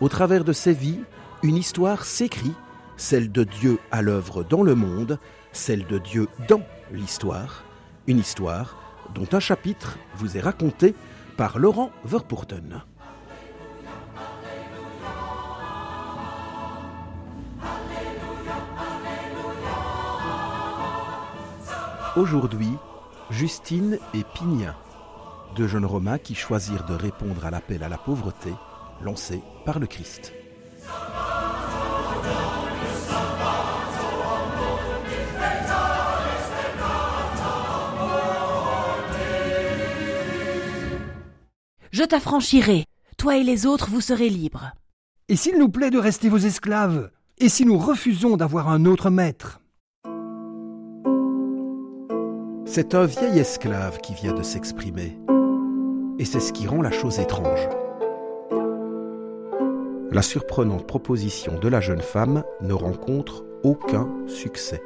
au travers de ces vies, une histoire s'écrit, celle de Dieu à l'œuvre dans le monde, celle de Dieu dans l'histoire, une histoire dont un chapitre vous est raconté par Laurent Verpoorten. Aujourd'hui, Justine et Pigna, deux jeunes Romains qui choisirent de répondre à l'appel à la pauvreté lancé par le Christ. Je t'affranchirai, toi et les autres vous serez libres. Et s'il nous plaît de rester vos esclaves Et si nous refusons d'avoir un autre maître? C'est un vieil esclave qui vient de s'exprimer. Et c'est ce qui rend la chose étrange. La surprenante proposition de la jeune femme ne rencontre aucun succès.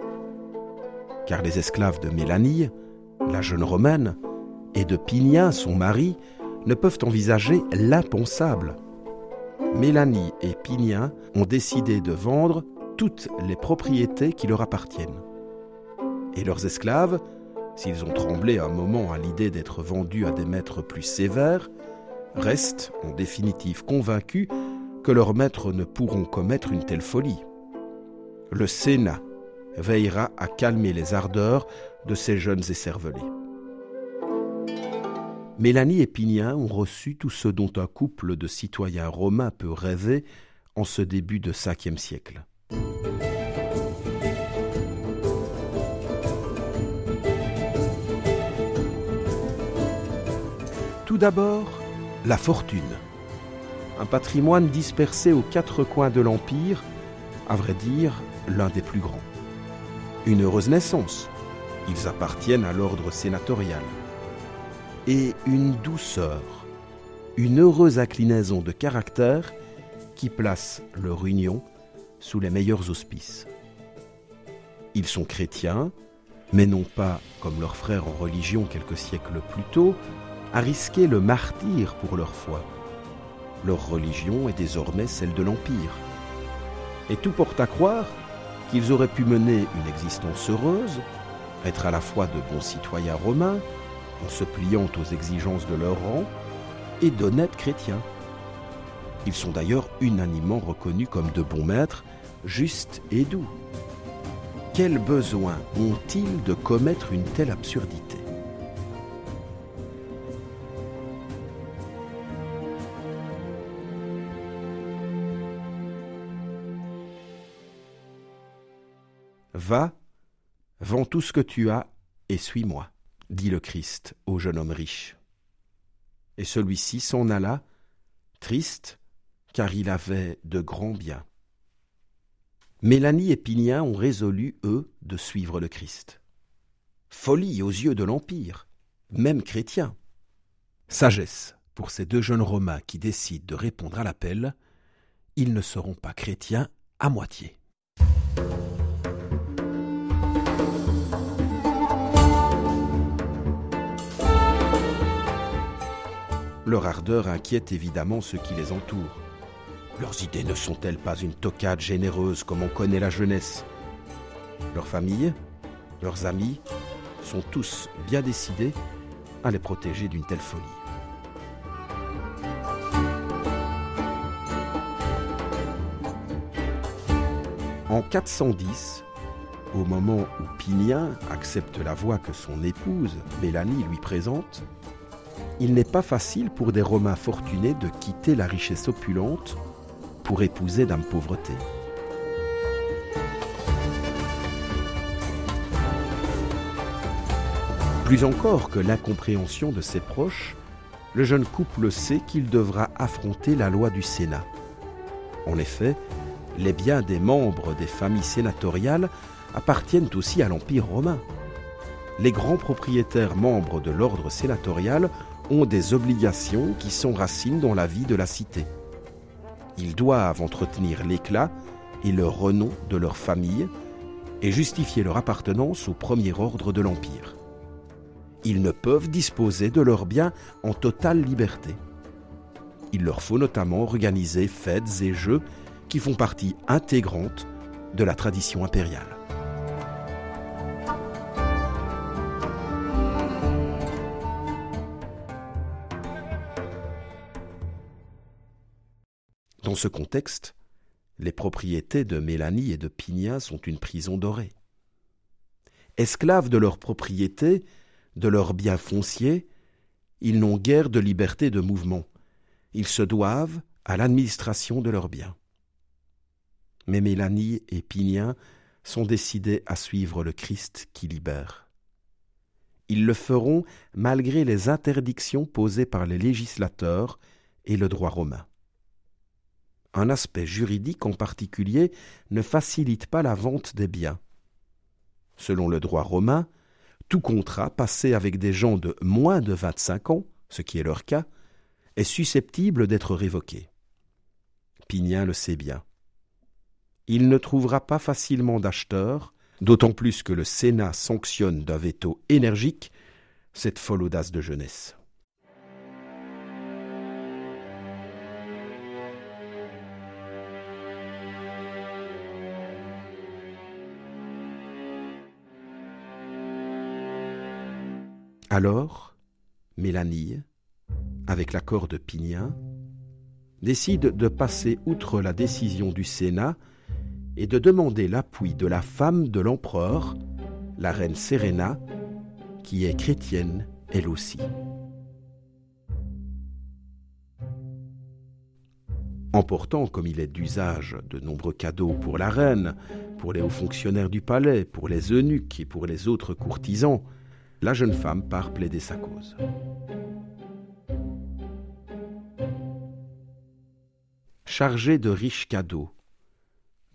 Car les esclaves de Mélanie, la jeune romaine, et de Pigna, son mari, ne peuvent envisager l'impensable. Mélanie et Pigna ont décidé de vendre toutes les propriétés qui leur appartiennent. Et leurs esclaves, s'ils ont tremblé un moment à l'idée d'être vendus à des maîtres plus sévères, restent en définitive convaincus que leurs maîtres ne pourront commettre une telle folie. Le Sénat veillera à calmer les ardeurs de ces jeunes écervelés. Mélanie et Pignin ont reçu tout ce dont un couple de citoyens romains peut rêver en ce début de Ve siècle. Tout d'abord, la fortune un patrimoine dispersé aux quatre coins de l'Empire, à vrai dire l'un des plus grands. Une heureuse naissance, ils appartiennent à l'ordre sénatorial. Et une douceur, une heureuse inclinaison de caractère qui place leur union sous les meilleurs auspices. Ils sont chrétiens, mais non pas, comme leurs frères en religion quelques siècles plus tôt, à risquer le martyr pour leur foi leur religion est désormais celle de l'Empire. Et tout porte à croire qu'ils auraient pu mener une existence heureuse, être à la fois de bons citoyens romains, en se pliant aux exigences de leur rang, et d'honnêtes chrétiens. Ils sont d'ailleurs unanimement reconnus comme de bons maîtres, justes et doux. Quel besoin ont-ils de commettre une telle absurdité? Va, vends tout ce que tu as et suis-moi, dit le Christ au jeune homme riche. Et celui-ci s'en alla, triste, car il avait de grands biens. Mélanie et Pignin ont résolu, eux, de suivre le Christ. Folie aux yeux de l'Empire, même chrétien. Sagesse pour ces deux jeunes Romains qui décident de répondre à l'appel, ils ne seront pas chrétiens à moitié. Leur ardeur inquiète évidemment ceux qui les entourent. Leurs idées ne sont-elles pas une tocade généreuse comme on connaît la jeunesse? Leurs familles, leurs amis, sont tous bien décidés à les protéger d'une telle folie. En 410, au moment où Pinien accepte la voie que son épouse, Mélanie, lui présente, il n'est pas facile pour des Romains fortunés de quitter la richesse opulente pour épouser dame pauvreté. Plus encore que l'incompréhension de ses proches, le jeune couple sait qu'il devra affronter la loi du Sénat. En effet, les biens des membres des familles sénatoriales appartiennent aussi à l'Empire romain. Les grands propriétaires membres de l'ordre sénatorial ont des obligations qui s'enracinent dans la vie de la cité. Ils doivent entretenir l'éclat et le renom de leur famille et justifier leur appartenance au premier ordre de l'Empire. Ils ne peuvent disposer de leurs biens en totale liberté. Il leur faut notamment organiser fêtes et jeux qui font partie intégrante de la tradition impériale. Dans ce contexte, les propriétés de Mélanie et de Pigna sont une prison dorée. Esclaves de leurs propriétés, de leurs biens fonciers, ils n'ont guère de liberté de mouvement. Ils se doivent à l'administration de leurs biens. Mais Mélanie et Pigna sont décidés à suivre le Christ qui libère. Ils le feront malgré les interdictions posées par les législateurs et le droit romain un aspect juridique en particulier ne facilite pas la vente des biens. Selon le droit romain, tout contrat passé avec des gens de moins de 25 ans, ce qui est leur cas, est susceptible d'être révoqué. Pignin le sait bien. Il ne trouvera pas facilement d'acheteurs, d'autant plus que le Sénat sanctionne d'un veto énergique cette folle audace de jeunesse. Alors, Mélanie, avec l'accord de Pignin, décide de passer outre la décision du Sénat et de demander l'appui de la femme de l'empereur, la reine Serena, qui est chrétienne elle aussi. Emportant, comme il est d'usage, de nombreux cadeaux pour la reine, pour les hauts fonctionnaires du palais, pour les eunuques et pour les autres courtisans, la jeune femme part plaider sa cause. Chargée de riches cadeaux,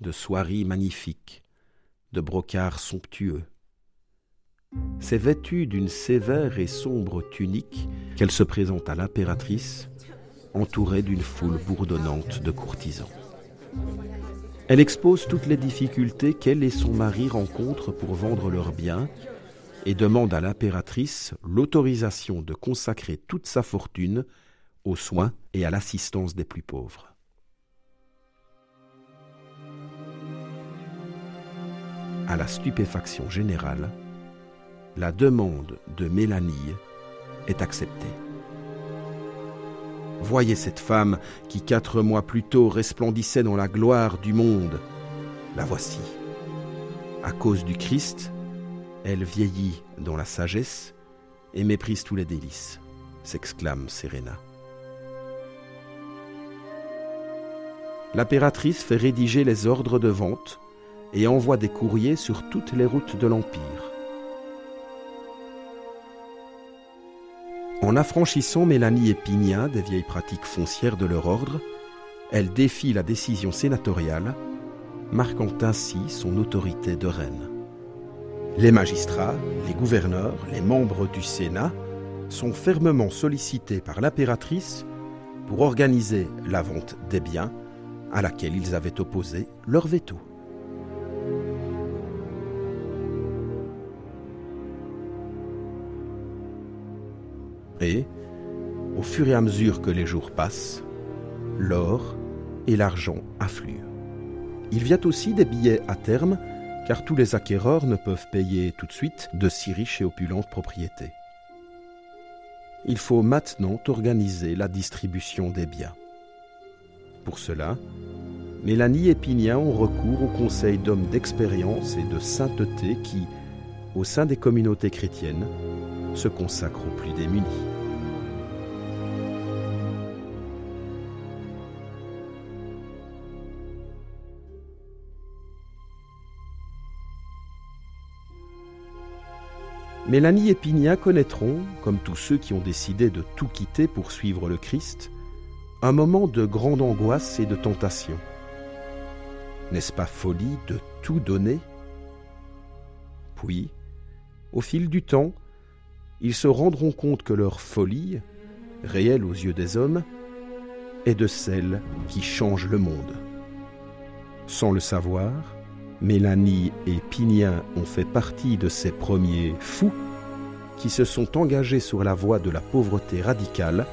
de soieries magnifiques, de brocarts somptueux, c'est vêtue d'une sévère et sombre tunique qu'elle se présente à l'impératrice, entourée d'une foule bourdonnante de courtisans. Elle expose toutes les difficultés qu'elle et son mari rencontrent pour vendre leurs biens et demande à l'impératrice l'autorisation de consacrer toute sa fortune aux soins et à l'assistance des plus pauvres. À la stupéfaction générale, la demande de Mélanie est acceptée. Voyez cette femme qui quatre mois plus tôt resplendissait dans la gloire du monde. La voici. À cause du Christ, elle vieillit dans la sagesse et méprise tous les délices, s'exclame Serena. L'impératrice fait rédiger les ordres de vente et envoie des courriers sur toutes les routes de l'Empire. En affranchissant Mélanie et Pigna des vieilles pratiques foncières de leur ordre, elle défie la décision sénatoriale, marquant ainsi son autorité de reine. Les magistrats, les gouverneurs, les membres du Sénat sont fermement sollicités par l'impératrice pour organiser la vente des biens à laquelle ils avaient opposé leur veto. Et, au fur et à mesure que les jours passent, l'or et l'argent affluent. Il vient aussi des billets à terme car tous les acquéreurs ne peuvent payer tout de suite de si riches et opulentes propriétés. Il faut maintenant organiser la distribution des biens. Pour cela, Mélanie et Pignan ont recours au conseil d'hommes d'expérience et de sainteté qui, au sein des communautés chrétiennes, se consacrent aux plus démunis. Mélanie et Pigna connaîtront, comme tous ceux qui ont décidé de tout quitter pour suivre le Christ, un moment de grande angoisse et de tentation. N'est-ce pas folie de tout donner? Puis, au fil du temps, ils se rendront compte que leur folie, réelle aux yeux des hommes, est de celle qui change le monde. Sans le savoir, Mélanie et Pinien ont fait partie de ces premiers fous qui se sont engagés sur la voie de la pauvreté radicale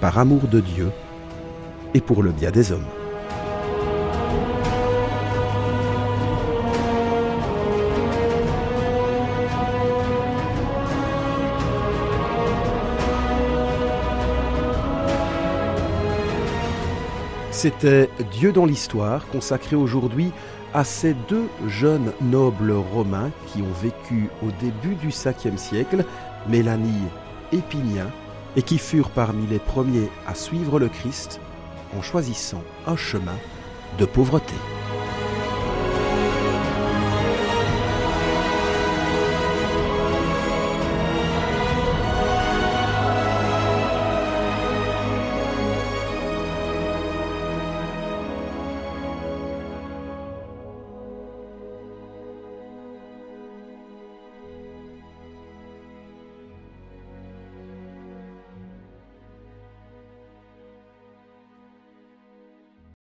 par amour de Dieu et pour le bien des hommes. C'était Dieu dans l'histoire, consacré aujourd'hui à ces deux jeunes nobles romains qui ont vécu au début du 5e siècle, Mélanie et Pinien, et qui furent parmi les premiers à suivre le Christ en choisissant un chemin de pauvreté.